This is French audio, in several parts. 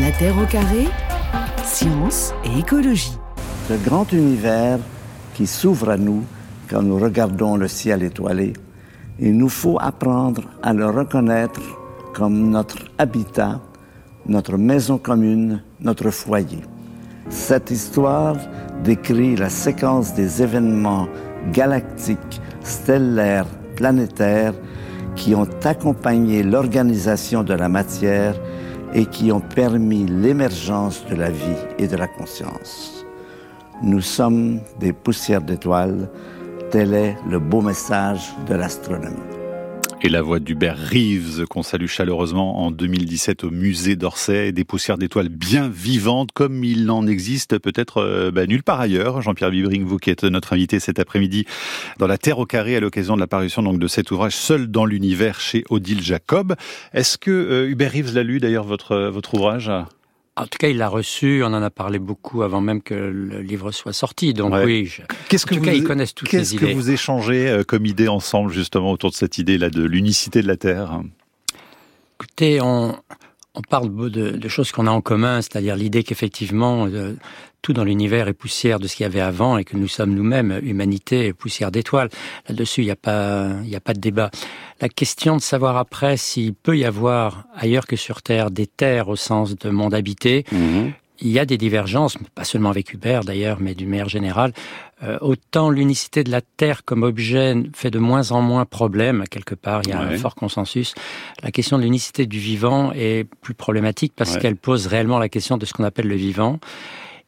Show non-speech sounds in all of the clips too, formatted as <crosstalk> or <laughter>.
La Terre au carré, science et écologie. Ce grand univers qui s'ouvre à nous quand nous regardons le ciel étoilé, il nous faut apprendre à le reconnaître comme notre habitat, notre maison commune, notre foyer. Cette histoire décrit la séquence des événements galactiques, stellaires, planétaires qui ont accompagné l'organisation de la matière et qui ont permis l'émergence de la vie et de la conscience. Nous sommes des poussières d'étoiles, tel est le beau message de l'astronomie. Et la voix d'Hubert Reeves, qu'on salue chaleureusement en 2017 au musée d'Orsay, des poussières d'étoiles bien vivantes, comme il n'en existe peut-être euh, bah, nulle part ailleurs. Jean-Pierre Vibring, vous qui êtes notre invité cet après-midi dans La Terre au carré à l'occasion de l'apparition donc de cet ouvrage Seul dans l'univers chez Odile Jacob. Est-ce que euh, Hubert Reeves l'a lu d'ailleurs votre, votre ouvrage? En tout cas, il l'a reçu. On en a parlé beaucoup avant même que le livre soit sorti. Donc oui, qu'est-ce que en tout vous, cas, ils connaissent toutes. Qu'est-ce que vous échangez euh, comme idée ensemble justement autour de cette idée-là de l'unicité de la Terre? Écoutez, on, on parle de, de choses qu'on a en commun, c'est-à-dire l'idée qu'effectivement euh, tout dans l'univers est poussière de ce qu'il y avait avant et que nous sommes nous-mêmes, humanité, poussière d'étoiles. Là-dessus, il n'y a pas, il a pas de débat. La question de savoir après s'il peut y avoir ailleurs que sur Terre des terres au sens de monde habité. Mhm. Il y a des divergences, pas seulement avec Hubert d'ailleurs, mais d'une manière générale. Euh, autant l'unicité de la Terre comme objet fait de moins en moins problème, quelque part, il y a un fort consensus. La question de l'unicité du vivant est plus problématique parce qu'elle pose réellement la question de ce qu'on appelle le vivant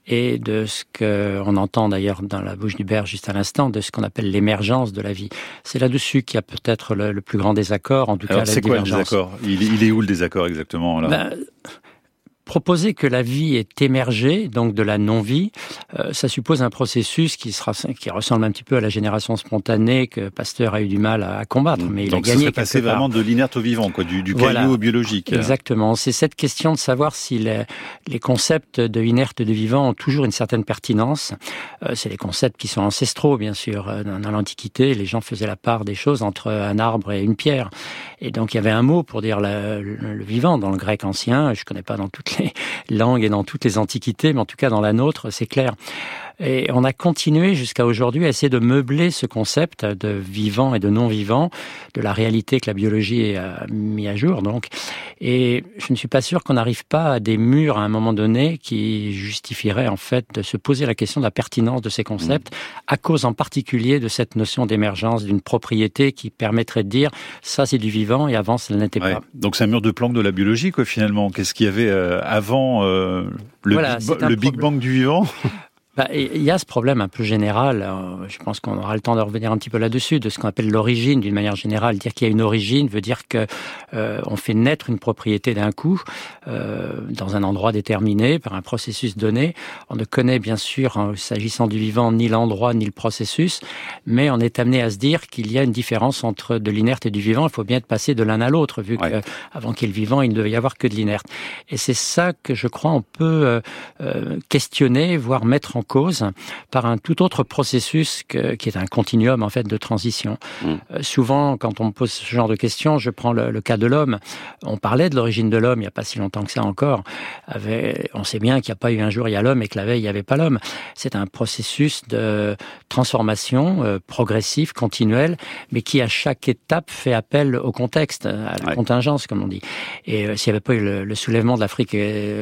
et de ce qu'on entend d'ailleurs dans la bouche d'Hubert juste à l'instant, de ce qu'on appelle l'émergence de la vie. C'est là-dessus qu'il y a peut-être le, plus grand désaccord, en tout cas la C'est quoi le désaccord? Il, est où le désaccord exactement là? Ben, proposer que la vie est émergée, donc de la non-vie, euh, ça suppose un processus qui, sera, qui ressemble un petit peu à la génération spontanée que Pasteur a eu du mal à, combattre. Mais il a gagné. Ça passé vraiment de l'inerte au vivant, quoi, du, du caillou au biologique. Exactement. C'est cette question de savoir si les, les concepts de inerte et de vivant ont toujours une certaine pertinence. Euh, c'est les concepts qui sont ancestraux, bien sûr. Euh, dans, l'Antiquité, les gens faisaient la part des choses entre un arbre et une pierre. Et donc il y avait un mot pour dire le, le, vivant dans le grec ancien. Je connais pas dans toutes les <laughs> langues et dans toutes les antiquités, mais en tout cas dans la nôtre, c'est clair. Et on a continué jusqu'à aujourd'hui à essayer de meubler ce concept de vivant et de non-vivant, de la réalité que la biologie a mis à jour, donc. Et je ne suis pas sûr qu'on n'arrive pas à des murs à un moment donné qui justifieraient en fait de se poser la question de la pertinence de ces concepts, à cause en particulier de cette notion d'émergence d'une propriété qui permettrait de dire ça c'est du vivant et avant ça ne l'était pas. Donc c'est un mur de planque de la biologie quoi finalement. Qu'est-ce qu'il y avait euh, avant euh, le, le Big Bang du vivant? <laughs> bah, il y a ce problème un peu général, euh, je pense qu'on aura le temps de revenir un petit peu là-dessus, de ce qu'on appelle l'origine d'une manière générale. Dire qu'il y a une origine veut dire que euh, on fait naître une propriété d'un coup euh, dans un endroit déterminé par un processus donné. On ne connaît bien sûr, hein, s'agissant du vivant, ni l'endroit ni le processus, mais on est amené à se dire qu'il y a une différence entre de l'inerte et du vivant. Il faut bien être passé de l'un à l'autre, vu qu'avant avant qu'il y ait le vivant, il ne devait y avoir que de l'inerte. Et c'est ça que je crois on peut questionner, voire mettre en cause par un tout autre processus que, qui est un continuum en fait de transition. Mm. Euh, souvent, quand on me pose ce genre de questions, je prends le, cas de l'homme. On parlait de l'origine de l'homme il n'y a pas si longtemps que ça encore. on sait bien qu'il n'y a pas eu un jour il y a l'homme et que la veille il n'y avait pas l'homme. C'est un processus de transformation euh, progressive, continuelle, mais qui à chaque étape fait appel au contexte, à la contingence comme on dit. Et euh, s'il n'y avait pas eu le, le soulèvement de l'Afrique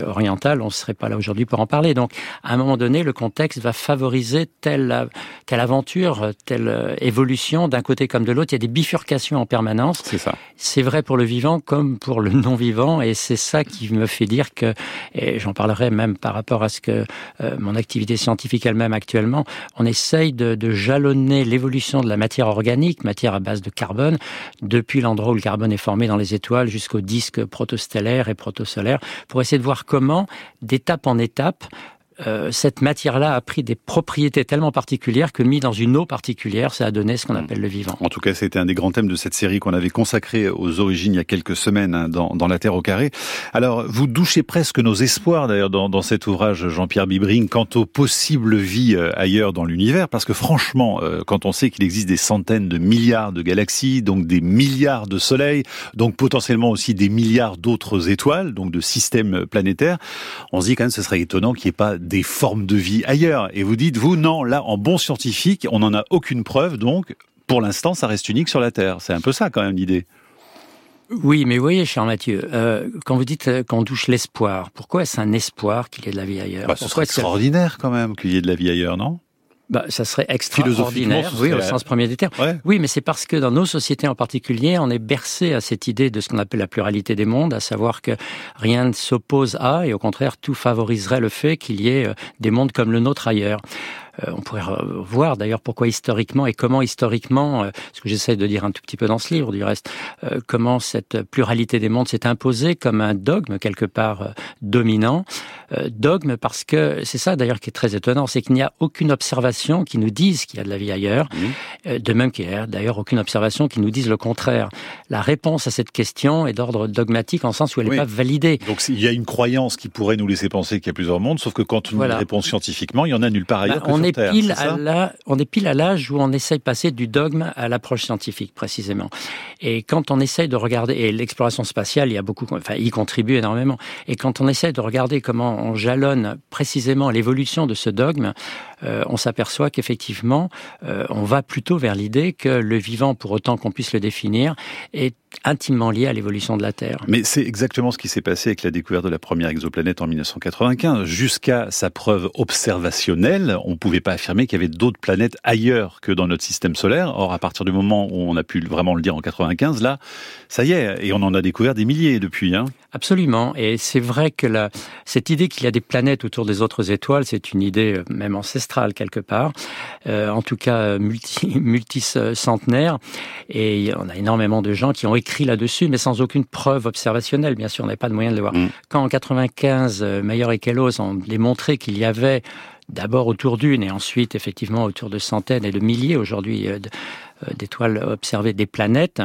orientale, on ne serait pas là aujourd'hui pour en parler. Donc, à un moment donné, le contexte contexte va favoriser telle, telle aventure, telle évolution d'un côté comme de l'autre. Il y a des bifurcations en permanence. C'est ça. C'est vrai pour le vivant comme pour le non-vivant et c'est ça qui me fait dire que, et j'en parlerai même par rapport à ce que euh, mon activité scientifique elle-même actuellement, on essaye de, de jalonner l'évolution de la matière organique, matière à base de carbone, depuis l'endroit où le carbone est formé dans les étoiles jusqu'au disque protostellaire et protosolaire, pour essayer de voir comment, d'étape en étape, euh, cette matière-là a pris des propriétés tellement particulières que mis dans une eau particulière, ça a donné ce qu'on hmm. appelle le vivant. En tout cas, c'était un des grands thèmes de cette série qu'on avait consacrée aux origines il y a quelques semaines hein, dans, dans, La Terre au carré. Alors, vous douchez presque nos espoirs d'ailleurs dans, dans, cet ouvrage, Jean-Pierre Bibring, quant aux possibles vies euh, ailleurs dans l'univers, parce que franchement, euh, quand on sait qu'il existe des centaines de milliards de galaxies, donc des milliards de soleils, donc potentiellement aussi des milliards d'autres étoiles, donc de systèmes planétaires, on se dit quand même ce serait étonnant qu'il n'y ait pas des formes de vie ailleurs. Et vous dites, vous, non, là, en bon scientifique, on n'en a aucune preuve, donc pour l'instant, ça reste unique sur la Terre. C'est un peu ça quand même l'idée. Oui, mais vous voyez, cher Mathieu, euh, quand vous dites euh, qu'on douche l'espoir, pourquoi est-ce un espoir qu'il y ait de la vie ailleurs? Bah, Ce serait extraordinaire quand même qu'il y ait de la vie ailleurs, non? Bah, ça serait extraordinaire, oui, au sens premier des termes. Oui, mais c'est parce que dans nos sociétés en particulier, on est bercé à cette idée de ce qu'on appelle la pluralité des mondes, à savoir que rien ne s'oppose à, et au contraire, tout favoriserait le fait qu'il y ait euh, des mondes comme le nôtre ailleurs. Euh, on pourrait voir d'ailleurs pourquoi historiquement et comment historiquement, euh, ce que j'essaie de dire un tout petit peu dans ce livre du reste, euh, comment cette pluralité des mondes s'est imposée comme un dogme quelque part dominant. Dogme parce que c'est ça d'ailleurs qui est très étonnant, c'est qu'il n'y a aucune observation qui nous dise qu'il y a de la vie ailleurs, de même qu'il n'y a d'ailleurs aucune observation qui nous dise le contraire. La réponse à cette question est d'ordre dogmatique en sens où elle n'est pas validée. Donc il y a une croyance qui pourrait nous laisser penser qu'il y a plusieurs mondes, sauf que quand on répond scientifiquement, il y en a nulle part ailleurs. Bah, est pile à on est pile à l'âge où on essaye de passer du dogme à l'approche scientifique, précisément. Et quand on essaye de regarder, et l'exploration spatiale, il y a beaucoup, enfin, y contribue énormément. Et quand on essaye de regarder comment on jalonne précisément l'évolution de ce dogme, euh, on s'aperçoit qu'effectivement, euh, on va plutôt vers l'idée que le vivant, pour autant qu'on puisse le définir, est intimement lié à l'évolution de la Terre. Mais c'est exactement ce qui s'est passé avec la découverte de la première exoplanète en 1995. Jusqu'à sa preuve observationnelle, on ne pouvait pas affirmer qu'il y avait d'autres planètes ailleurs que dans notre système solaire. Or, à partir du moment où on a pu vraiment le dire en 95, là, ça y est, et on en a découvert des milliers depuis. Hein. Absolument. Et c'est vrai que la, cette idée qu'il y a des planètes autour des autres étoiles, c'est une idée euh, même ancestrale quelque part, euh, en tout cas multi, <laughs> multicentenaire. Et on a énormément de gens qui ont écrit là-dessus, mais sans aucune preuve observationnelle. Bien sûr, on n'avait pas de moyen de le voir. Mm. Quand en 95, euh, Meyer et Kellos ont démontré qu'il y avait d'abord autour d'une et ensuite effectivement autour de centaines et de milliers aujourd'hui euh, d'étoiles observées des planètes,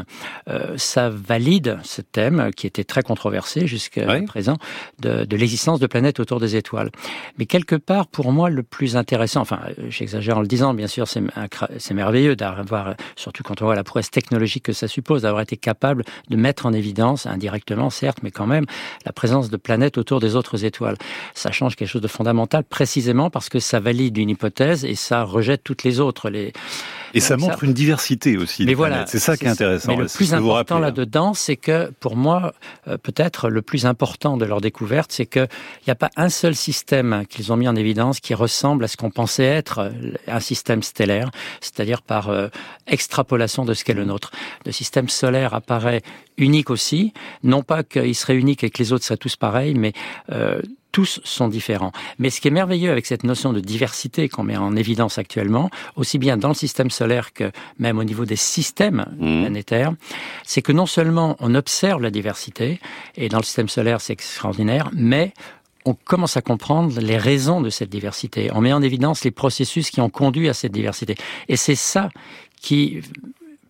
euh, ça valide ce thème qui était très controversé jusqu'à présent de, de l'existence de planètes autour des étoiles. Mais quelque part, pour moi, le plus intéressant, enfin, j'exagère en le disant, bien sûr, c'est merveilleux d'avoir, surtout quand on voit la prouesse technologique que ça suppose, d'avoir été capable de mettre en évidence, indirectement certes, mais quand même, la présence de planètes autour des autres étoiles. Ça change quelque chose de fondamental, précisément parce que ça valide une hypothèse et ça rejette toutes les autres. Les, et ça montre une diversité aussi. Mais voilà, c'est ça qui est intéressant. Mais le plus important hein. là-dedans, c'est que pour moi, euh, peut-être le plus important de leur découverte, c'est qu'il n'y a pas un seul système qu'ils ont mis en évidence qui ressemble à ce qu'on pensait être euh, un système stellaire, c'est-à-dire par euh, extrapolation de ce qu'est le nôtre. Le système solaire apparaît unique aussi, non pas qu'il serait unique et que les autres seraient tous pareils, mais tous sont différents. Mais ce qui est merveilleux avec cette notion de diversité qu'on met en évidence actuellement, aussi bien dans le système solaire que même au niveau des systèmes mmh. planétaires, c'est que non seulement on observe la diversité, et dans le système solaire c'est extraordinaire, mais on commence à comprendre les raisons de cette diversité. On met en évidence les processus qui ont conduit à cette diversité. Et c'est ça qui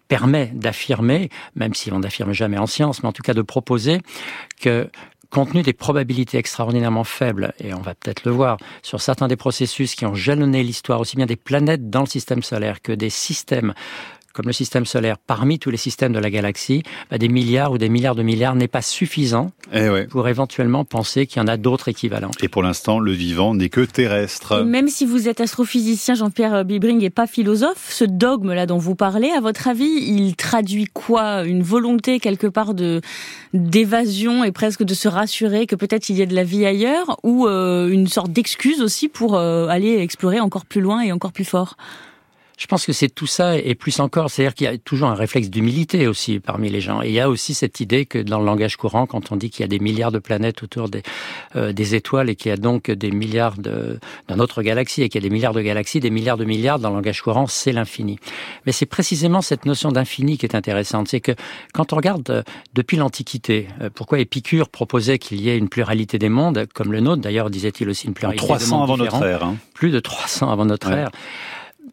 permet d'affirmer, même si on n'affirme jamais en science, mais en tout cas de proposer que compte tenu des probabilités extraordinairement faibles, et on va peut-être le voir, sur certains des processus qui ont jalonné l'histoire aussi bien des planètes dans le système solaire que des systèmes comme le système solaire, parmi tous les systèmes de la galaxie, bah, des milliards ou des milliards de milliards n'est pas suffisant eh pour éventuellement penser qu'il y en a d'autres équivalents. Et pour l'instant, le vivant n'est que terrestre. même si vous êtes astrophysicien, Jean-Pierre Bibring, et pas philosophe, ce dogme-là dont vous parlez, à votre avis, il traduit quoi? Une volonté quelque part de d'évasion et presque de se rassurer que peut-être il y a de la vie ailleurs, ou euh, une sorte d'excuse aussi pour euh, aller explorer encore plus loin et encore plus fort? Je pense que c'est tout ça et plus encore. C'est-à-dire qu'il y a toujours un réflexe d'humilité aussi parmi les gens. Et il y a aussi cette idée que dans le langage courant, quand on dit qu'il y a des milliards de planètes autour des, euh, des étoiles et qu'il y a donc des milliards de, dans notre galaxie et qu'il y a des milliards de galaxies, des milliards de milliards dans le langage courant, c'est l'infini. Mais c'est précisément cette notion d'infini qui est intéressante. C'est que quand on regarde euh, depuis l'Antiquité, euh, pourquoi Épicure proposait qu'il y ait une pluralité des mondes, comme le nôtre d'ailleurs, disait-il aussi une pluralité 300 des mondes avant notre ère. Hein. Plus de 300 avant notre ère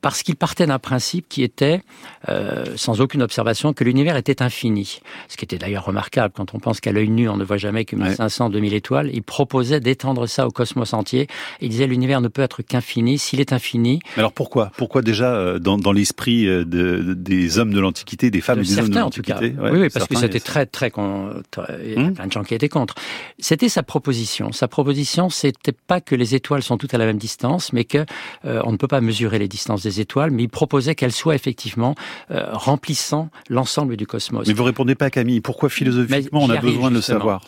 parce qu'il partait d'un principe qui était, euh, sans aucune observation, que l'univers était infini. Ce qui était d'ailleurs remarquable quand on pense qu'à l'œil nu, on ne voit jamais que 1500, 2000 étoiles. Il proposait d'étendre ça au cosmos entier. Il disait l'univers ne peut être qu'infini. S'il est infini... Alors pourquoi? Pourquoi déjà euh, dans, dans l'esprit euh, de, des hommes de l'Antiquité, des femmes de et des certains, hommes de en tout cas. Oui, oui, parce que c'était très, très... Con... Il y a Hum. plein de gens qui étaient contre. C'était sa proposition. Sa proposition, c'était pas que les étoiles sont toutes à la même distance, mais que euh, on ne peut pas mesurer les distances des étoiles, mais il proposait qu'elles soient effectivement euh, remplissant l'ensemble du cosmos. Mais vous répondez pas Camille, pourquoi philosophiquement on a besoin de le savoir?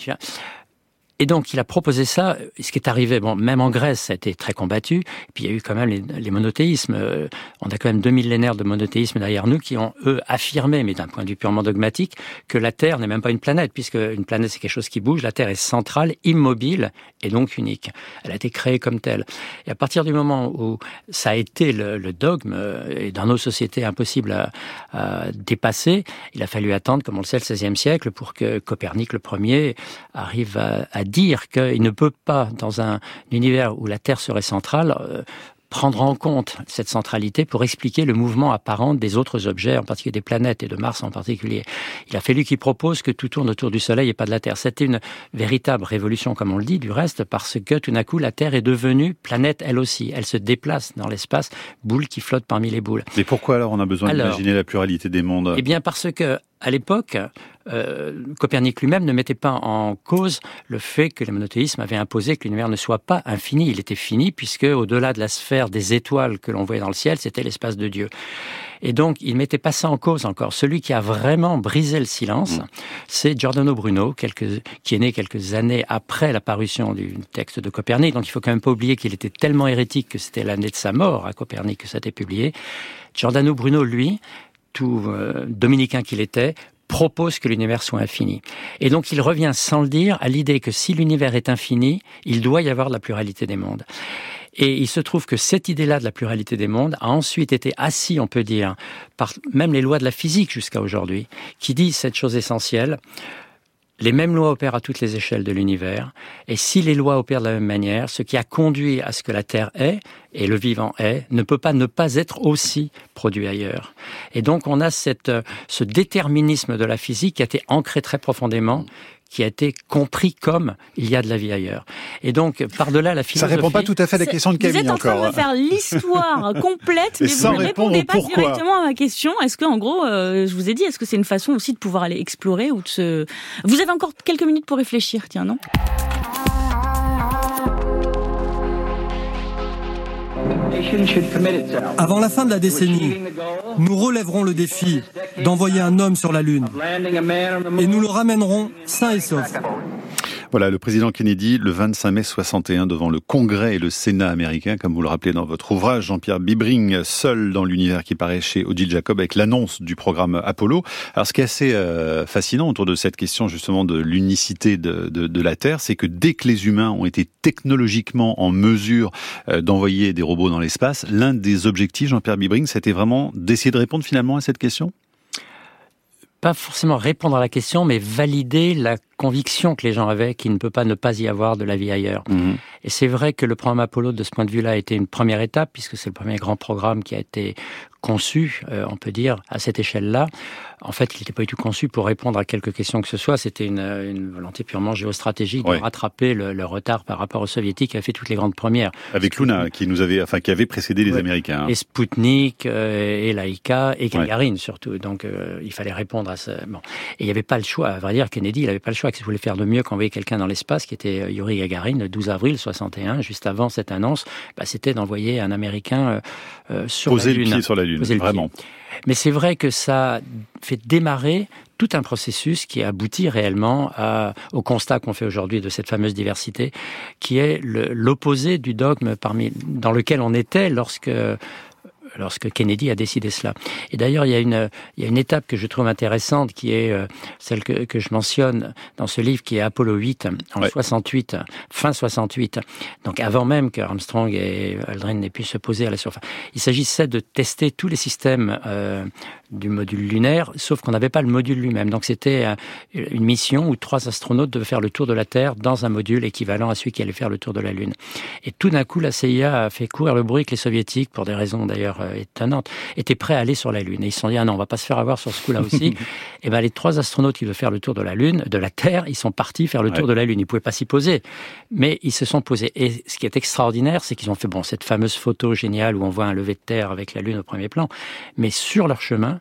Et donc, il a proposé ça. Ce qui est arrivé, bon, même en Grèce, ça a été très combattu. Puis, il y a eu quand même les, les monothéismes. Euh, On a quand même deux millénaires de monothéisme derrière nous qui ont, eux, affirmé, mais d'un point de vue purement dogmatique, que la Terre n'est même pas une planète, puisque une planète, c'est quelque chose qui bouge. La Terre est centrale, immobile et donc unique. Elle a été créée comme telle. Et à partir du moment où ça a été le, le dogme, euh, et dans nos sociétés impossible à, à dépasser, il a fallu attendre, comme on le sait, le XVIe siècle pour que Copernic, le premier, arrive à, à dire qu'il ne peut pas, dans un univers où la Terre serait centrale, euh, prendre en compte cette centralité pour expliquer le mouvement apparent des autres objets, en particulier des planètes et de Mars en particulier. Il a fallu qu'il propose que tout tourne autour du Soleil et pas de la Terre. C'était une véritable révolution, comme on le dit, du reste, parce que tout d'un coup, la Terre est devenue planète elle aussi. Elle se déplace dans l'espace, boule qui flotte parmi les boules. Mais pourquoi alors on a besoin d'imaginer la pluralité des mondes? Eh bien, parce que à l'époque, Copernic lui-même ne mettait pas en cause le fait que le monothéisme avait imposé que l'univers ne soit pas infini. Il était fini puisque, au-delà de la sphère des étoiles que l'on voyait dans le ciel, c'était l'espace de Dieu. Et donc, il mettait pas ça en cause encore. Celui qui a vraiment brisé le silence, c'est Giordano Bruno, quelques, qui est né quelques années après la parution du texte de Copernic. Donc, il faut quand même pas oublier qu'il était tellement hérétique que c'était l'année de sa mort à Copernic que ça a été publié. Giordano Bruno, lui, tout euh, dominicain qu'il était, propose que l'univers soit infini. Et donc il revient sans le dire à l'idée que si l'univers est infini, il doit y avoir la pluralité des mondes. Et il se trouve que cette idée-là de la pluralité des mondes a ensuite été assis, on peut dire, par même les lois de la physique jusqu'à aujourd'hui, qui disent cette chose essentielle. Les mêmes lois opèrent à toutes les échelles de l'univers. Et si les lois opèrent de la même manière, ce qui a conduit à ce que la Terre est, et le vivant est, ne peut pas ne pas être aussi produit ailleurs. Et donc on a cette, euh, ce déterminisme de la physique qui a été ancré très profondément qui a été compris comme il y a de la vie ailleurs. Et donc, par-delà la Ça philosophie... répond pas tout à fait à la question de Vous Camille êtes en train encore. de me faire l'histoire <laughs> complète, mais sans vous ne répondez pas pourquoi. directement à ma question. Est-ce que, en gros, euh, je vous ai dit, est-ce que c'est une façon aussi de pouvoir aller explorer ou de se... Vous avez encore quelques minutes pour réfléchir, tiens, non? Avant la fin de la décennie, nous relèverons le défi d'envoyer un homme sur la Lune. Et nous le ramènerons sain et sauf. Voilà, le président Kennedy, le 25 mai 61, devant le Congrès et le Sénat américain, comme vous le rappelez dans votre ouvrage, Jean-Pierre Bibring, seul dans l'univers qui paraît chez Odile Jacob, avec l'annonce du programme Apollo. Alors, ce qui est assez euh, fascinant autour de cette question, justement, de l'unicité de, la Terre, c'est que dès que les humains ont été technologiquement en mesure euh, d'envoyer des robots dans l'espace, l'un des objectifs, Jean-Pierre Bibring, c'était vraiment d'essayer de répondre finalement à cette question? Pas forcément répondre à la question, mais valider la conviction que les gens avaient qu'il ne peut pas ne pas y avoir de la vie ailleurs. Mhm. Et c'est vrai que le programme Apollo, de ce point de vue-là, a été une première étape, puisque c'est le premier grand programme qui a été conçu, euh, on peut dire, à cette échelle-là. En fait, il n'était pas du tout conçu pour répondre à quelques questions que ce soit. C'était une, une volonté purement géostratégique de rattraper le, le retard par rapport aux soviétiques qui avaient fait toutes les grandes premières. Avec Luna, qui nous avait, enfin, qui avait précédé les. Américains. hein. Et Sputnik, euh, et Laika, et Gagarin surtout. Donc, euh, il fallait répondre à ce... Bon. Et il n'y avait pas le choix. À vrai dire, Kennedy, il n'avait pas le choix. Qu'il voulait faire de mieux qu'envoyer quelqu'un dans l'espace, qui était euh, Yuri Gagarin, le 12 avril 61, juste avant cette annonce, bah, c'était d'envoyer un Américain euh, euh, sur Poser la le Lune. pied sur la Lune, Poser le vraiment. Mais c'est vrai que ça fait démarrer tout un processus qui aboutit réellement à, au constat qu'on fait aujourd'hui de cette fameuse diversité, qui est le- l'opposé du dogme parmi, dans lequel on était lorsque lorsque Kennedy a décidé cela. Et d'ailleurs, il y a une, il y a une étape que je trouve intéressante qui est euh, celle que, que je mentionne dans ce livre qui est Apollo 8 en 68, fin 68. Donc avant même que Armstrong et Aldrin n'aient pu se poser à la surface. Il s'agissait de tester tous les systèmes euh, du module lunaire, sauf qu'on n'avait pas le module lui-même. Donc c'était euh, une mission où trois astronautes devaient faire le tour de la Terre dans un module équivalent à celui qui allait faire le tour de la Lune. Et tout d'un coup, la CIA a fait courir le bruit que les soviétiques, pour des raisons d'ailleurs euh, étonnantes, étaient prêts à aller sur la Lune. Et ils se sont dit, ah non, on va pas se faire avoir sur ce coup-là aussi. <laughs> et ben les trois astronautes qui devaient faire le tour de la Lune, de la Terre, ils sont partis faire le tour de la Lune. Ils pouvaient pas s'y poser, mais ils se sont posés. Et ce qui est extraordinaire, c'est qu'ils ont fait bon cette fameuse photo géniale où on voit un lever de terre avec la Lune au premier plan, mais sur leur chemin,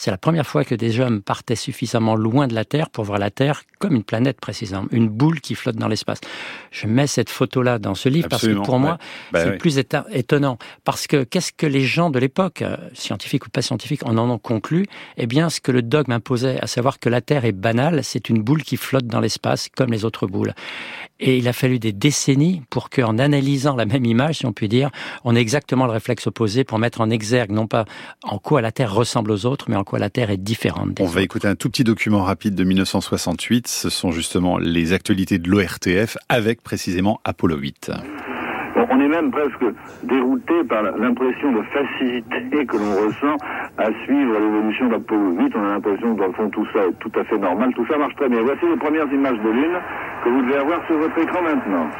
c'est la première fois que des hommes partaient suffisamment loin de la Terre pour voir la Terre comme une planète précisément, une boule qui flotte dans l'espace. Je mets cette photo-là dans ce livre parce que pour moi, bah c'est plus étonnant. Parce que qu'est-ce que les gens de l'époque, euh, scientifiques ou pas scientifiques, en en ont conclu? Eh bien, ce que le dogme imposait, à savoir que la Terre est banale, c'est une boule qui flotte dans l'espace comme les autres boules. Et il a fallu des décennies pour qu'en analysant la même image, si on peut dire, on ait exactement le réflexe opposé pour mettre en exergue non pas en quoi la Terre ressemble aux autres, mais en quoi la Terre est différente. on va écouter un tout petit document rapide de 1968. Ce sont justement les actualités de l'ORTF avec précisément Apollo 8. Même presque dérouté par l'impression de facilité que l'on ressent à suivre l'évolution d'Apollo 8. On a l'impression que dans le fond tout ça est tout à fait normal, tout ça marche très bien. Voici les premières images de Lune que vous devez avoir sur votre écran maintenant.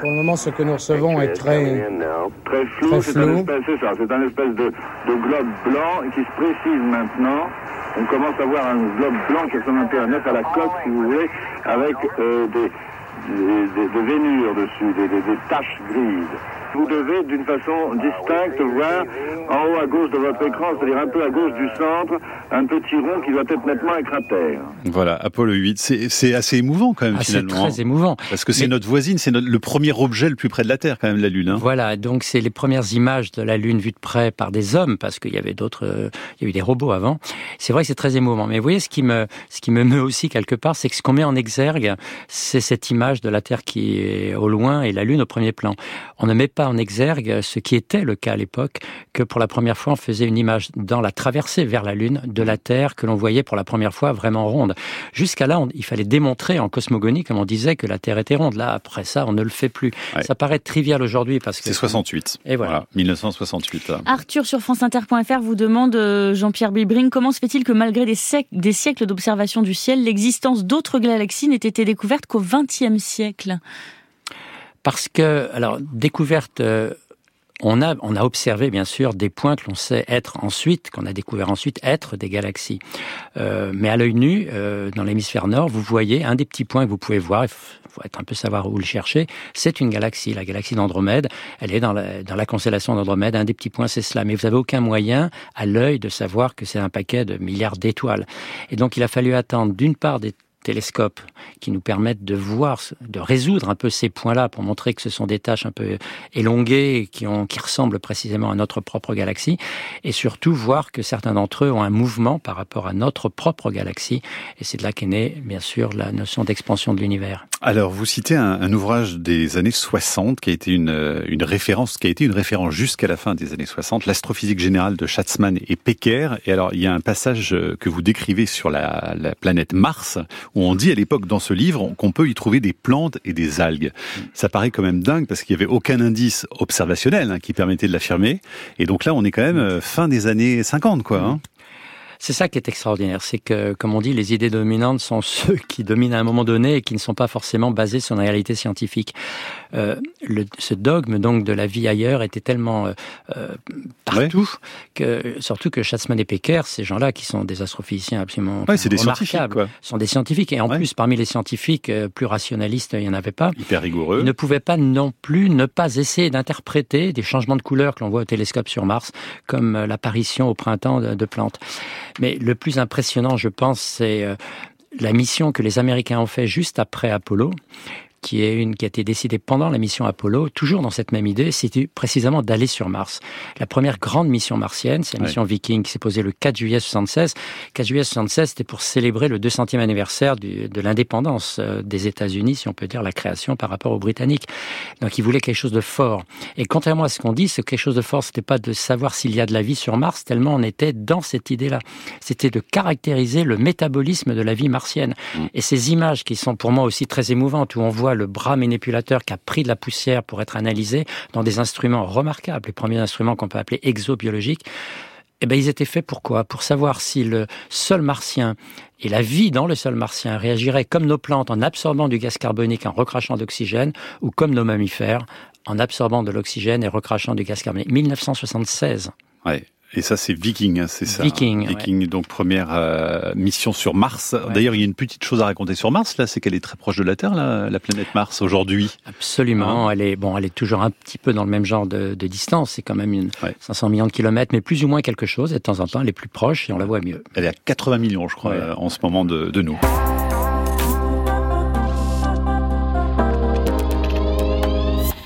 Pour le moment, ce que nous recevons est très, très flou. C'est un espèce, c'est ça, c'est un espèce de, de, globe blanc qui se précise maintenant. On commence à voir un globe blanc qui ressemble un peu à la coque, si vous voulez, avec euh, des, des, des, dessus, des, des taches grises vous devez d'une façon distincte voir en haut à gauche de votre écran, c'est-à-dire un peu à gauche du centre, un petit rond qui doit être nettement un cratère. Voilà, Apollo 8, c'est assez émouvant quand même ah, finalement. C'est très émouvant. Parce que c'est notre voisine, c'est le premier objet le plus près de la Terre quand même, la Lune. Hein. Voilà, donc c'est les premières images de la Lune vues de près par des hommes, parce qu'il y avait d'autres, euh, il y a eu des robots avant. C'est vrai que c'est très émouvant. Mais vous voyez, ce qui me, ce qui me meut aussi quelque part, c'est que ce qu'on met en exergue, c'est cette image de la Terre qui est au loin et la Lune au premier plan. On ne met pas en exergue ce qui était le cas à l'époque, que pour la première fois on faisait une image dans la traversée vers la Lune de la Terre que l'on voyait pour la première fois vraiment ronde. Jusqu'à là, il fallait démontrer en cosmogonie, comme on disait, que la Terre était ronde. Là, après ça, on ne le fait plus. Ça paraît trivial aujourd'hui parce que... C'est 68. Et voilà. 1968. Arthur sur franceinter.fr vous demande, euh, Jean-Pierre Bibring, comment se fait-il que malgré des, des siècles d'observation du ciel, l'existence d'autres galaxies n'ait été découverte qu'au XXe siècle? Parce que, alors, découverte, euh, on a, on a observé bien sûr des points que l'on sait être ensuite, qu'on a découvert ensuite être des galaxies. Euh, mais à l'œil nu, euh, dans l'hémisphère nord, vous voyez un des petits points que vous pouvez voir. Il faut être un peu savoir où le chercher. C'est une galaxie, la galaxie d'Andromède. Elle est dans la, dans la constellation d'Andromède. Un des petits points, c'est cela. Mais vous n'avez aucun moyen à l'œil de savoir que c'est un paquet de milliards d'étoiles. Et donc, il a fallu attendre d'une part des télescopes qui nous permettent de voir, de résoudre un peu ces points-là pour montrer que ce sont des tâches un peu élonguées qui, ressemblent précisément à notre propre galaxie. Et surtout voir que certains d'entre eux ont un mouvement par rapport à notre propre galaxie. Et c'est de là qu'est née bien sûr la notion d'expansion de l'univers. Alors vous citez un, ouvrage des années 60 qui a été une, une référence, qui a été une référence jusqu'à la fin des années 60, l'astrophysique générale de Schatzmann et Pecker et alors il y a un passage que vous décrivez sur la planète Mars où on dit à l'époque dans ce livre qu'on peut y trouver des plantes et des algues. Ça paraît quand même dingue parce qu'il n'y avait aucun indice observationnel hein, qui permettait de l'affirmer. Et donc là, on est quand même euh, fin des années 50, quoi. Hein. C'est ça qui est extraordinaire, c'est que, comme on dit, les idées dominantes sont <laughs> ceux qui dominent à un moment donné et qui ne sont pas forcément basés sur une réalité scientifique. Euh, le, ce dogme donc de la vie ailleurs était tellement euh, euh partout que, surtout que Schatzmann et Pecker, ces gens-là qui sont des astrophysiciens absolument ouais, des remarquables, quoi. sont des scientifiques et en plus parmi les scientifiques euh, plus rationalistes, il y en avait pas. Hyper rigoureux. Ils ne pouvaient pas non plus ne pas essayer d'interpréter des changements de couleur que l'on voit au télescope sur Mars, comme euh, l'apparition au printemps de, de plantes. Mais le plus impressionnant, je pense, c'est euh, la mission que les Américains ont fait juste après Apollo, qui est une qui a été décidée pendant la mission Apollo, toujours dans cette même idée, c'était précisément d'aller sur Mars. La première grande mission martienne, c'est la mission Viking qui s'est posée le 4 juillet 76. 4 juillet 76, c'était pour célébrer le 200e anniversaire de l'indépendance euh, des États-Unis, si on peut dire la création par rapport aux Britanniques. Donc ils voulaient quelque chose de fort. Et contrairement à ce qu'on dit, ce quelque chose de fort, c'était pas de savoir s'il y a de la vie sur Mars, tellement on était dans cette idée-là. C'était de caractériser le métabolisme de la vie martienne. Mm. Et ces images qui sont pour moi aussi très émouvantes, où on voit le bras manipulateur qui a pris de la poussière pour être analysé dans des instruments remarquables, les premiers instruments qu'on peut appeler exobiologiques, eh ben, ils étaient faits pour quoi? Pour savoir si le sol martien et la vie dans le sol martien réagirait comme nos plantes en absorbant du gaz carbonique en recrachant d'oxygène, ou comme nos mammifères en absorbant de l'oxygène et recrachant du gaz carbonique. 1976. Ouais. Et ça, c'est Viking, hein, c'est ça. Viking. Viking, donc première euh, mission sur Mars. D'ailleurs, il y a une petite chose à raconter sur Mars, là, c'est qu'elle est très proche de la Terre, la planète Mars, aujourd'hui. Absolument. Hein elle est bon, elle est toujours un petit peu dans le même genre de, de distance. C'est quand même une 500 millions de kilomètres, mais plus ou moins quelque chose. Et de temps en temps, elle est plus proche et on la voit mieux. Elle est à 80 millions, je crois, en ce moment de, de nous.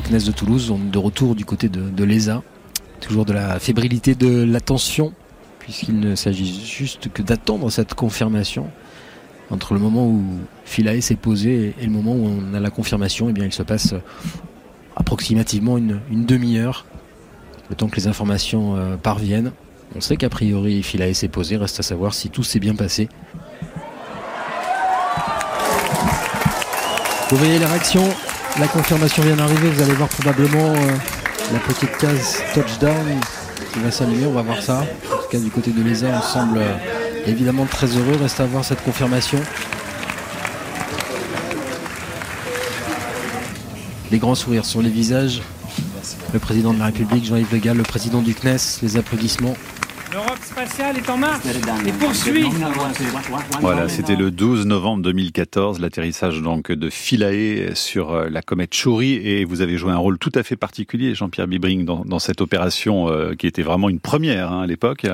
CNES de Toulouse, on est de retour du côté de, de l'ESA toujours de la fébrilité de l'attention, puisqu'il ne s'agit juste que d'attendre cette confirmation. Entre le moment où Philae s'est posé et le moment où on a la confirmation, eh bien, il se passe approximativement une, demi-heure, le temps que les informations euh, parviennent. On sait qu'a priori Philae s'est posé, reste à savoir si tout s'est bien passé. Vous voyez les réactions, la confirmation vient d'arriver, vous allez voir probablement euh, la petite case touchdown qui va s'allumer, on va voir ça. En tout cas du côté de l'ESA on semble euh, évidemment très heureux, reste à voir cette confirmation. Les grands sourires sur les visages. Le président de la République, Jean-Yves Le Gall, le président du CNES, les applaudissements. L'Europe spatiale est en marche et poursuit. Voilà, c'était le 12 novembre 2014, l'atterrissage donc de Philae sur euh, la comète Chori et vous avez joué un rôle tout à fait particulier, Jean-Pierre Bibring, dans, cette opération euh, qui était vraiment une première hein, à l'époque.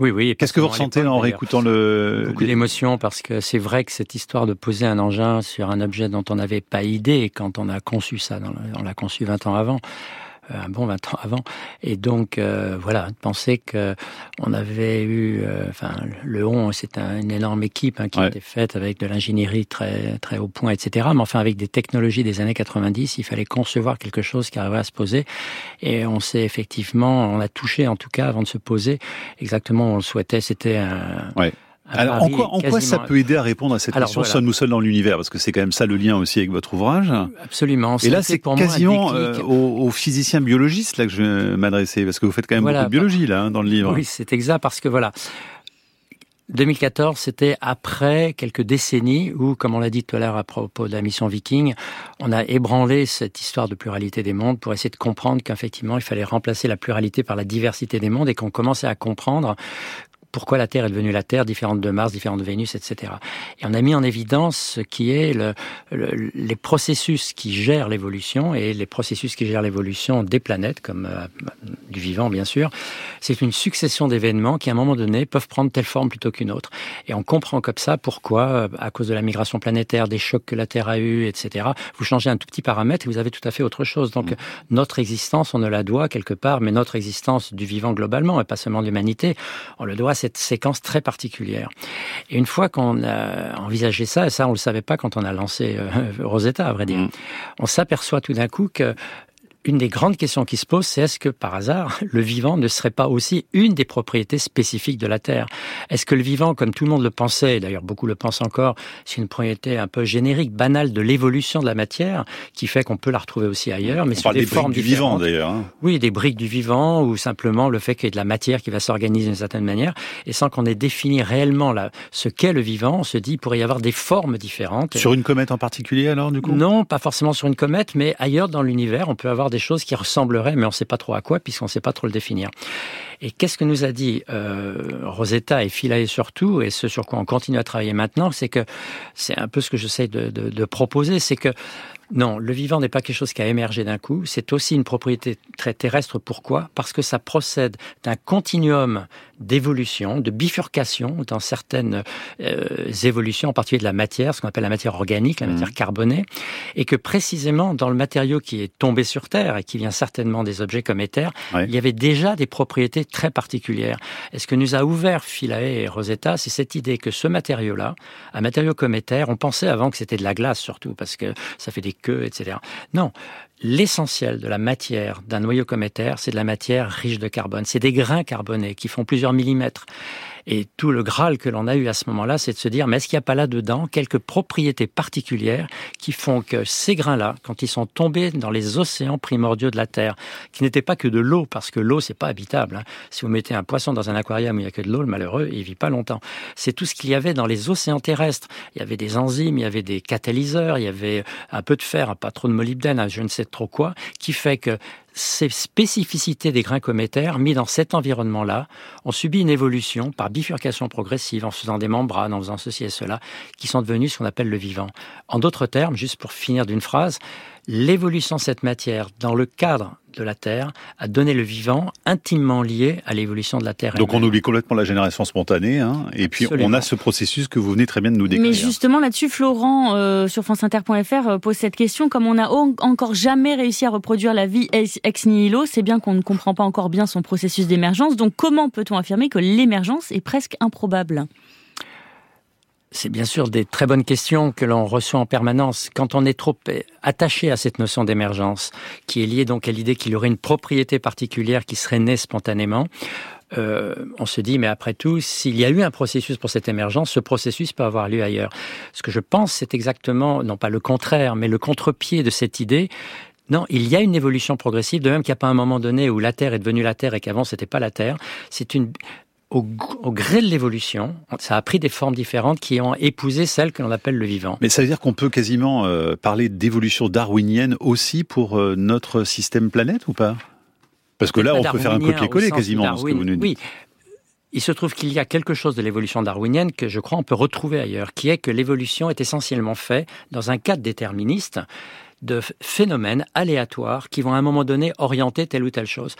Oui, oui. Qu'est-ce que vous ressentez en réécoutant le... Beaucoup parce que c'est vrai que cette histoire de poser un engin sur un objet dont on n'avait pas idée quand on a conçu ça, on l'a conçu 20 ans avant, euh, un bon 20 ans avant. Et donc, euh, voilà, penser que on avait eu, euh, enfin, le ON, c'est une énorme équipe hein, qui a été faite avec de l'ingénierie très très haut point, etc. Mais enfin, avec des technologies des années 90, il fallait concevoir quelque chose qui arriverait à se poser. Et on s'est effectivement, on a touché en tout cas avant de se poser exactement où on le souhaitait. C'était un, ouais. Alors, en quoi, en quoi ça peut aider à répondre à cette question voilà. Sommes-nous seuls dans l'univers Parce que c'est quand même ça le lien aussi avec votre ouvrage. Absolument. Et là, c'est quasiment euh, aux, physiciens biologistes là que je vais m'adresser, parce que vous faites quand même beaucoup de biologie là hein, dans le livre. Oui, c'est exact, parce que voilà. 2014, c'était après quelques décennies où, comme on l'a dit tout à l'heure à propos de la mission Viking, on a ébranlé cette histoire de pluralité des mondes pour essayer de comprendre qu'effectivement, il fallait remplacer la pluralité par la diversité des mondes et qu'on commençait à comprendre pourquoi la Terre est devenue la Terre, différente de Mars, différente de Vénus, etc. Et on a mis en évidence ce qui est le, les processus qui gèrent l'évolution et les processus qui gèrent l'évolution des planètes, comme euh, du vivant bien sûr. C'est une succession d'événements qui à un moment donné peuvent prendre telle forme plutôt qu'une autre. Et on comprend comme ça pourquoi, euh, à cause de la migration planétaire, des chocs que la Terre a eu, etc. Vous changez un tout petit paramètre et vous avez tout à fait autre chose. Donc mmh. notre existence, on ne la doit quelque part, mais notre existence du vivant globalement et pas seulement de l'humanité, on le doit cette séquence très particulière. Et une fois qu'on a envisagé ça, et ça on le savait pas quand on a lancé euh, <laughs> Rosetta, à vrai dire, mm. on s'aperçoit tout d'un coup que une des grandes questions qui se posent, c'est est-ce que par hasard, <laughs> le vivant ne serait pas aussi une des propriétés spécifiques de la Terre? Est-ce que le vivant, comme tout le monde le pensait, d'ailleurs beaucoup le pensent encore, c'est une propriété un peu générique, banale de l'évolution de la matière, qui fait qu'on peut la retrouver aussi ailleurs, mais On sous des, formes du vivant d'ailleurs. Hein. Oui, des briques du vivant, ou simplement le fait qu'il y ait de la matière qui va s'organiser d'une certaine manière, et sans qu'on ait défini réellement là, ce qu'est le vivant, on se dit qu'il pourrait y avoir des formes différentes. Sur une comète en particulier alors, du coup? Non, pas forcément sur une comète, mais ailleurs dans l'univers, on peut avoir des choses qui ressembleraient, mais on ne sait pas trop à quoi, puisqu'on ne sait pas trop le définir. Et qu'est-ce que nous a dit euh, Rosetta et Philae surtout, et ce sur quoi on continue à travailler maintenant, c'est que c'est un peu ce que j'essaie de, de proposer, c'est que non, le vivant n'est pas quelque chose qui a émergé d'un coup. C'est aussi une propriété très terrestre. Pourquoi? Parce que ça procède d'un continuum d'évolution, de bifurcation dans certaines euh, évolutions, en particulier de la matière, ce qu'on appelle la matière organique, la matière mmh. carbonée, et que précisément dans le matériau qui est tombé sur Terre et qui vient certainement des objets comme Éther, il y avait déjà des propriétés très particulières. Et ce que nous a ouvert Philae et Rosetta, c'est cette idée que ce matériau-là, un matériau comme Éther, on pensait avant que c'était de la glace surtout, parce que ça fait des queues, etc. Non, L'essentiel de la matière d'un noyau cométaire, c'est de la matière riche de carbone. C'est des grains carbonés qui font plusieurs millimètres. Et tout le Graal que l'on a eu à ce moment-là, c'est de se dire, mais est-ce qu'il n'y a pas là-dedans quelques propriétés particulières qui font que ces grains-là, quand ils sont tombés dans les océans primordiaux de la Terre, qui n'étaient pas que de l'eau, parce que l'eau, c'est pas habitable. Hein. Si vous mettez un poisson dans un aquarium où il n'y a que de l'eau, le malheureux, il vit pas longtemps. C'est tout ce qu'il y avait dans les océans terrestres. Il y avait des enzymes, il y avait des catalyseurs, il y avait un peu de fer, pas trop de molybdène, hein, je ne sais trop quoi, qui fait que ces spécificités des grains cométaires mis dans cet environnement-là ont subi une évolution par bifurcation progressive en faisant des membranes, en faisant ceci et cela, qui sont devenus ce qu'on appelle le vivant. En d'autres termes, juste pour finir d'une phrase, l'évolution de cette matière dans le cadre de la Terre a donné le vivant intimement lié à l'évolution de la Terre. Donc on oublie complètement la génération spontanée, hein, et puis on a ce processus que vous venez très bien de nous décrire. Mais justement là-dessus, Florent euh, sur franceinter.fr euh, pose cette question comme on n'a encore jamais réussi à reproduire la vie ex nihilo, c'est bien qu'on ne comprend pas encore bien son processus d'émergence. Donc comment peut-on affirmer que l'émergence est presque improbable? C'est bien sûr des très bonnes questions que l'on reçoit en permanence. Quand on est trop attaché à cette notion d'émergence, qui est liée donc à l'idée qu'il y aurait une propriété particulière qui serait née spontanément, euh, on se dit, mais après tout, s'il y a eu un processus pour cette émergence, ce processus peut avoir lieu ailleurs. Ce que je pense, c'est exactement, non pas le contraire, mais le contre-pied de cette idée. Non, il y a une évolution progressive, de même qu'il n'y a pas un moment donné où la Terre est devenue la Terre et qu'avant c'était pas la Terre. C'est une au, gré de l'évolution, ça a pris des formes différentes qui ont épousé celles que l'on appelle le vivant. Mais ça veut dire qu'on peut quasiment euh, parler d'évolution darwinienne aussi pour euh, notre système planète ou pas? Parce que là, on peut faire un copier-coller quasiment dans ce que vous nous dites. Oui. Il se trouve qu'il y a quelque chose de l'évolution darwinienne que je crois on peut retrouver ailleurs, qui est que l'évolution est essentiellement faite dans un cadre déterministe de phénomènes aléatoires qui vont à un moment donné orienter telle ou telle chose.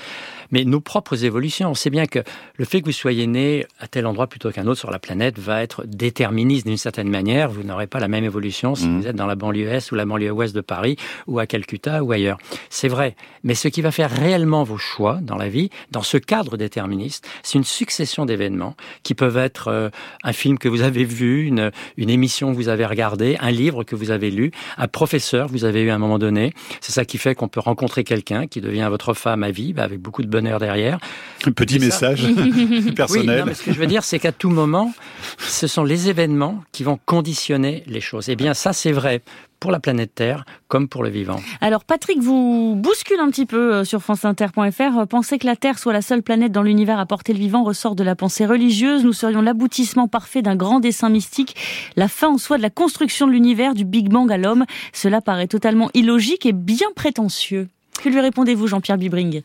Mais nos propres évolutions, on sait bien que le fait que vous soyez né à tel endroit plutôt qu'un autre sur la planète va être déterministe d'une certaine manière. Vous n'aurez pas la même évolution si mmh. vous êtes dans la banlieue est ou la banlieue ouest de Paris ou à Calcutta ou ailleurs. C'est vrai. Mais ce qui va faire réellement vos choix dans la vie, dans ce cadre déterministe, c'est une succession d'événements qui peuvent être euh, un film que vous avez vu, une, une émission que vous avez regardée, un livre que vous avez lu, un professeur que vous avez à un moment donné. C'est ça qui fait qu'on peut rencontrer quelqu'un qui devient votre femme à vie, bah, avec beaucoup de bonheur derrière. Un petit message <laughs> personnel. Oui, ce que je veux dire, c'est qu'à tout moment, ce sont les événements qui vont conditionner les choses. Et eh bien, ça, c'est vrai pour la planète Terre comme pour le vivant. Alors Patrick vous bouscule un petit peu euh, sur franceinter.fr. Penser que la Terre soit la seule planète dans l'univers à porter le vivant ressort de la pensée religieuse. Nous serions l'aboutissement parfait d'un grand dessin mystique, la fin en soi de la construction de l'univers, du Big Bang à l'homme. Cela paraît totalement illogique et bien prétentieux. Que lui répondez-vous Jean-Pierre Bibring?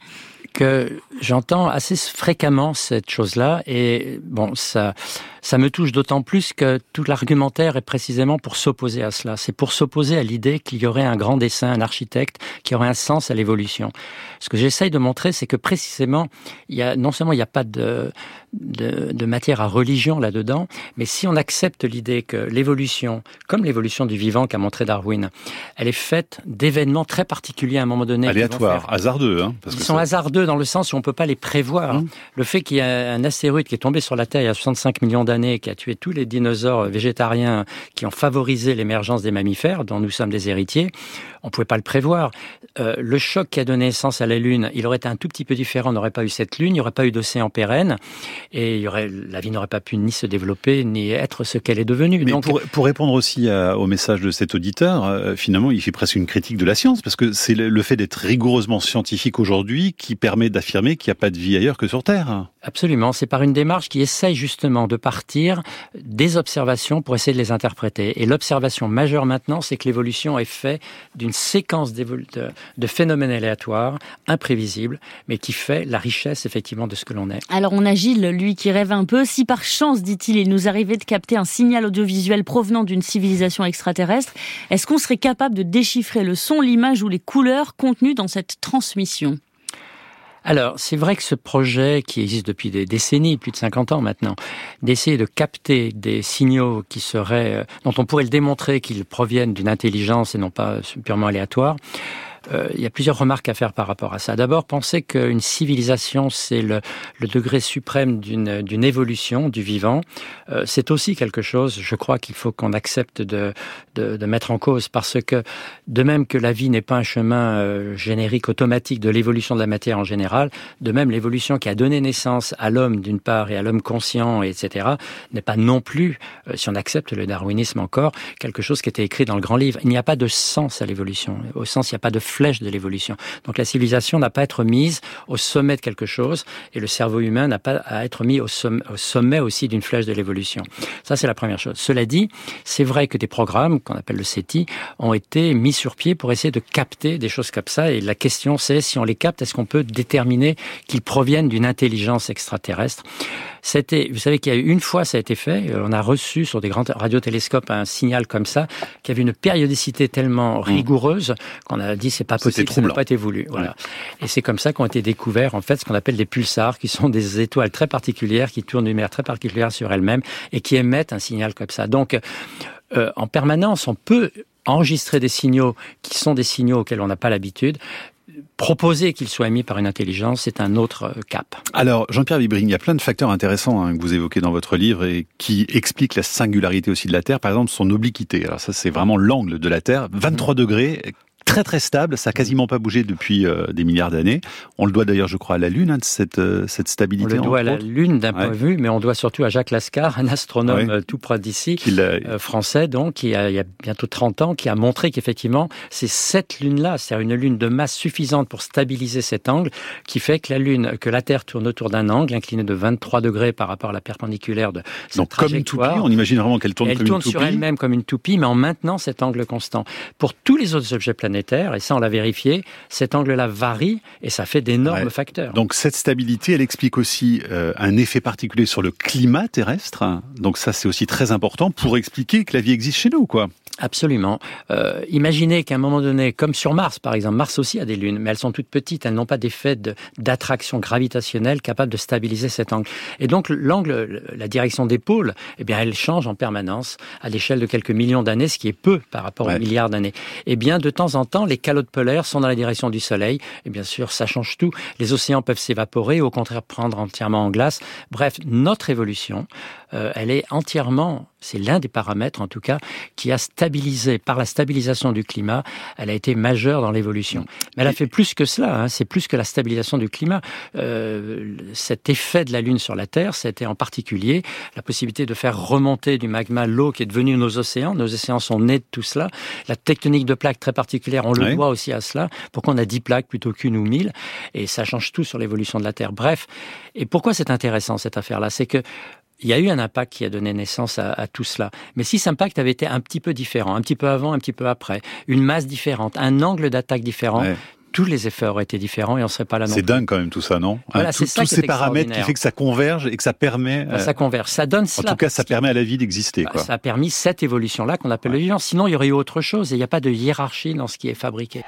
Que j'entends assez fréquemment cette chose-là et bon ça ça me touche d'autant plus que tout l'argumentaire est précisément pour s'opposer à cela. C'est pour s'opposer à l'idée qu'il y aurait un grand dessin, un architecte qui aurait un sens à l'évolution. Ce que j'essaye de montrer, c'est que précisément, il y a, non seulement il n'y a pas de, de, de, matière à religion là-dedans, mais si on accepte l'idée que l'évolution, comme l'évolution du vivant qu'a montré Darwin, elle est faite d'événements très particuliers à un moment donné. Aléatoires, hasardeux. Hein, parce Ils sont hasardeux dans le sens où on ne peut pas les prévoir. Mmh. Le fait qu'il y ait un astéroïde qui est tombé sur la Terre il y a 65 millions d'années, qui a tué tous les dinosaures végétariens qui ont favorisé l'émergence des mammifères, dont nous sommes des héritiers, on ne pouvait pas le prévoir. Euh, le choc qui a donné naissance à la Lune, il aurait été un tout petit peu différent, on n'aurait pas eu cette Lune, il n'y aurait pas eu d'océan pérenne, et il y aurait, la vie n'aurait pas pu ni se développer, ni être ce qu'elle est devenue. Mais pour, pour, répondre aussi au message de cet auditeur, euh, finalement, il fait presque une critique de la science, parce que c'est le, fait d'être rigoureusement scientifique aujourd'hui qui permet d'affirmer qu'il n'y a pas de vie ailleurs que sur Terre. Absolument, c'est par une démarche qui essaye justement de partir des observations pour essayer de les interpréter. Et l'observation majeure maintenant, c'est que l'évolution est faite d'une séquence de, de, phénomènes aléatoires, imprévisibles, mais qui fait la richesse effectivement de ce que l'on est. Alors on a Gilles, lui qui rêve un peu. Si par chance, dit-il, il nous arrivait de capter un signal audiovisuel provenant d'une civilisation extraterrestre, est-ce qu'on serait capable de déchiffrer le son, l'image ou les couleurs contenues dans cette transmission? Alors, c'est vrai que ce projet qui existe depuis des décennies, plus de 50 ans maintenant, d'essayer de capter des signaux qui seraient, euh, dont on pourrait le démontrer qu'ils proviennent d'une intelligence et non pas purement aléatoire, euh, il y a plusieurs remarques à faire par rapport à ça. D'abord, penser qu'une civilisation, c'est le, le, degré suprême d'une évolution du vivant, euh, c'est aussi quelque chose, je crois qu'il faut qu'on accepte de, de, de, mettre en cause, parce que de même que la vie n'est pas un chemin euh, générique, automatique de l'évolution de la matière en général, de même l'évolution qui a donné naissance à l'homme d'une part et à l'homme conscient, etc., n'est pas non plus, euh, si on accepte le darwinisme encore, quelque chose qui était écrit dans le grand livre. Il n'y a pas de sens à l'évolution. Au sens, il n'y a pas de flèche de l'évolution. Donc la civilisation n'a pas à être mise au sommet de quelque chose et le cerveau humain n'a pas à être mis au sommet, aussi d'une flèche de l'évolution. Ça, c'est la première chose. Cela dit, c'est vrai que des programmes qu'on appelle le SETI ont été mis sur pied pour essayer de capter des choses comme ça. Et la question, c'est si on les capte, est-ce qu'on peut déterminer qu'ils proviennent d'une intelligence extraterrestre? C'était, vous savez qu'il y a eu une fois, ça a été fait. Euh, on a reçu sur des grands radiotélescopes un signal comme ça, qui avait une périodicité tellement mmh. rigoureuse qu'on a dit c'est pas possible, ça n'a pas été voulu. Voilà. Et c'est comme ça qu'ont été découverts en fait ce qu'on appelle des pulsars, qui sont des étoiles très particulières qui tournent d'une manière très particulière sur elles-mêmes et qui émettent un signal comme ça. Donc euh, en permanence, on peut enregistrer des signaux qui sont des signaux auxquels on n'a pas l'habitude, proposer qu'il soit émis par une intelligence, c'est un autre euh, cap. Alors, Jean-Pierre Vibring, il y a plein de facteurs intéressants hein, que vous évoquez dans votre livre et qui expliquent la singularité aussi de la Terre. Par exemple, son obliquité. Alors ça, c'est vraiment l'angle de la Terre. 23 degrés, très très stable, ça a quasiment pas bougé depuis euh, des milliards d'années. On le doit d'ailleurs, je crois, à la Lune, hein, cette, euh, cette stabilité. On le doit à la Lune d'un point de vue, mais on doit surtout à Jacques Lascar, un astronome euh, tout près d'ici, français donc, qui a, il y a bientôt 30 ans, qui a montré qu'effectivement, c'est cette Lune-là, c'est-à-dire une Lune de masse suffisante pour stabiliser cet angle, qui fait que la Lune, que la Terre tourne autour d'un angle incliné de 23 degrés par rapport à la perpendiculaire de cette donc, comme une toupie, on imagine vraiment qu'elle tourne comme une tourne sur elle-même comme une toupie, mais en maintenant cet angle constant. Pour tous les autres objets planétaires, et ça on l'a vérifié, cet angle-là varie et ça fait d'énormes facteurs. Donc cette stabilité, elle explique aussi euh, un effet particulier sur le climat terrestre. Donc ça c'est aussi très important pour expliquer que la vie existe chez nous, quoi. Absolument. Euh, imaginez qu'à un moment donné, comme sur Mars par exemple, Mars aussi a des lunes, mais elles sont toutes petites, elles n'ont pas d'effet d'attraction gravitationnelle capable de stabiliser cet angle. Et donc l'angle, la direction des pôles, eh bien elle change en permanence à l'échelle de quelques millions d'années, ce qui est peu par rapport aux milliards d'années. Eh bien de temps en temps, les calottes polaires sont dans la direction du Soleil, et bien sûr ça change tout. Les océans peuvent s'évaporer, ou au contraire prendre entièrement en glace. Bref, notre évolution, euh, elle est entièrement c'est l'un des paramètres, en tout cas, qui a stabilisé, par la stabilisation du climat, elle a été majeure dans l'évolution. Mais elle a fait plus que cela, hein, c'est plus que la stabilisation du climat. Euh, cet effet de la Lune sur la Terre, c'était en particulier la possibilité de faire remonter du magma l'eau qui est devenue nos océans. Nos océans sont nés de tout cela. La tectonique de plaques très particulière, on le voit aussi à cela. Pourquoi on a dix plaques plutôt qu'une ou mille? Et ça change tout sur l'évolution de la Terre. Bref, et pourquoi c'est intéressant cette affaire-là? C'est que il y a eu un impact qui a donné naissance à, tout cela. Mais si cet impact avait été un petit peu différent, un petit peu avant, un petit peu après, une masse différente, un angle d'attaque différent, tous les effets auraient été différents et on serait pas là non C'est dingue quand même tout ça, non? Voilà, Tous ces paramètres qui fait que ça converge et que ça permet. Euh, ça converge, ça donne. En tout cas, ça permet à la vie d'exister. Bah, ça a permis cette évolution-là qu'on appelle le vivant. Sinon, il y aurait eu autre chose et il n'y a pas de hiérarchie dans ce qui est fabriqué.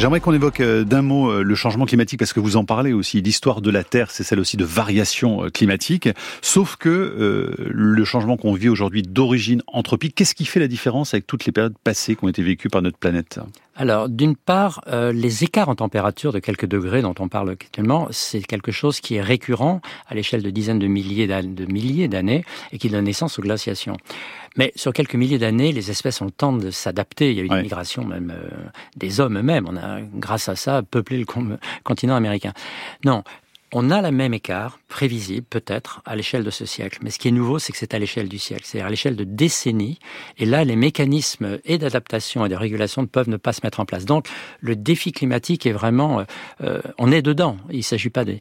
J'aimerais qu'on évoque euh, d'un mot euh, le changement climatique parce que vous en parlez aussi. L'histoire de la Terre, c'est celle aussi de variation euh, climatique. Sauf que le changement qu'on vit aujourd'hui d'origine anthropique, qu'est-ce qui fait la différence avec toutes les périodes passées qui ont été vécues par notre planète? Alors, d'une part, les écarts en température de quelques degrés dont on parle actuellement, c'est quelque chose qui est récurrent à l'échelle de dizaines de milliers d'années et qui donne naissance aux glaciations. Mais sur quelques milliers d'années, les espèces ont le temps de s'adapter. Il y a eu une migration même euh, des hommes eux-mêmes. On a, grâce à ça, peuplé le continent américain. Non, on a le même écart, prévisible peut-être, à l'échelle de ce siècle. Mais ce qui est nouveau, c'est que c'est à l'échelle du siècle, c'est-à-dire à, l'échelle de décennies. Et là, les mécanismes et d'adaptation et de régulation ne peuvent ne pas se mettre en place. Donc, le défi climatique est vraiment, euh, euh, on est dedans. Il s'agit pas de.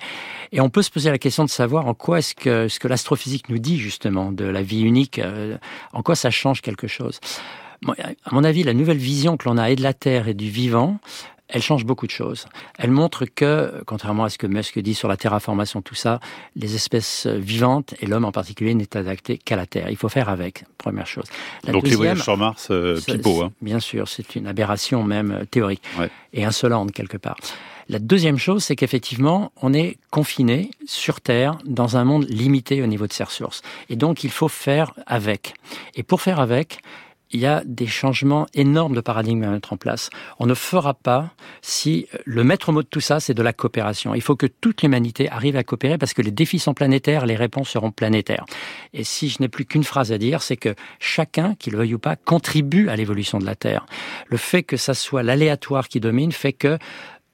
Et on peut se poser la question de savoir en quoi est-ce que ce que l'astrophysique nous dit justement de la vie unique, euh, en quoi ça change quelque chose. à mon avis, la nouvelle vision que l'on a et de la Terre et du vivant, elle change beaucoup de choses. Elle montre que, contrairement à ce que Musk dit sur la terraformation, tout ça, les espèces vivantes, et l'homme en particulier, n'est adapté qu'à la Terre. Il faut faire avec, première chose. Donc les voyages sur Mars, euh, pipeau. Hein. Bien sûr, c'est une aberration même euh, théorique, et insolente quelque part. La deuxième chose, c'est qu'effectivement, on est confiné sur Terre dans un monde limité au niveau de ses ressources. Et donc, il faut faire avec. Et pour faire avec, il y a des changements énormes de paradigme à mettre en place. On ne fera pas si le maître mot de tout ça, c'est de la coopération. Il faut que toute l'humanité arrive à coopérer parce que les défis sont planétaires, les réponses seront planétaires. Et si je n'ai plus qu'une phrase à dire, c'est que chacun, qu'il le veuille ou pas, contribue à l'évolution de la Terre. Le fait que ça soit l'aléatoire qui domine fait que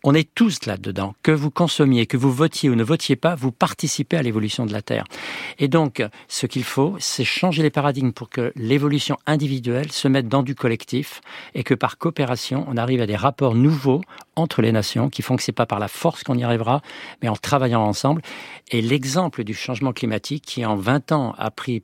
on est tous là-dedans. Que vous consommiez, que vous votiez ou ne votiez pas, vous participez à l'évolution de la Terre. Et donc, ce qu'il faut, c'est changer les paradigmes pour que l'évolution individuelle se mette dans du collectif et que par coopération, on arrive à des rapports nouveaux entre les nations qui font que c'est pas par la force qu'on y arrivera, mais en travaillant ensemble. Et l'exemple du changement climatique qui en 20 ans a pris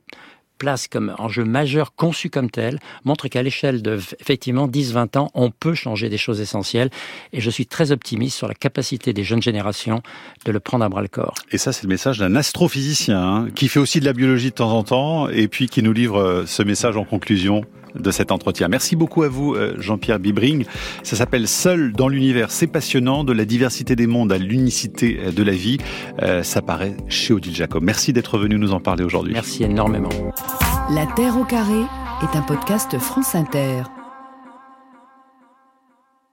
place comme enjeu majeur conçu comme tel montre qu'à l'échelle de effectivement 10-20 ans, on peut changer des choses essentielles. Et je suis très optimiste sur la capacité des jeunes générations de le prendre à bras le corps. Et ça, c'est le message d'un astrophysicien hein, qui fait aussi de la biologie de temps en temps et puis qui nous livre euh, ce message en conclusion de cet entretien. Merci beaucoup à vous, euh, Jean-Pierre Bibring. Ça s'appelle Seul dans l'univers. C'est passionnant, de la diversité des mondes à l'unicité euh, de la vie. Euh, ça paraît chez Odile Jacob. Merci d'être venu nous en parler aujourd'hui. Merci énormément. La Terre au carré est un podcast France Inter.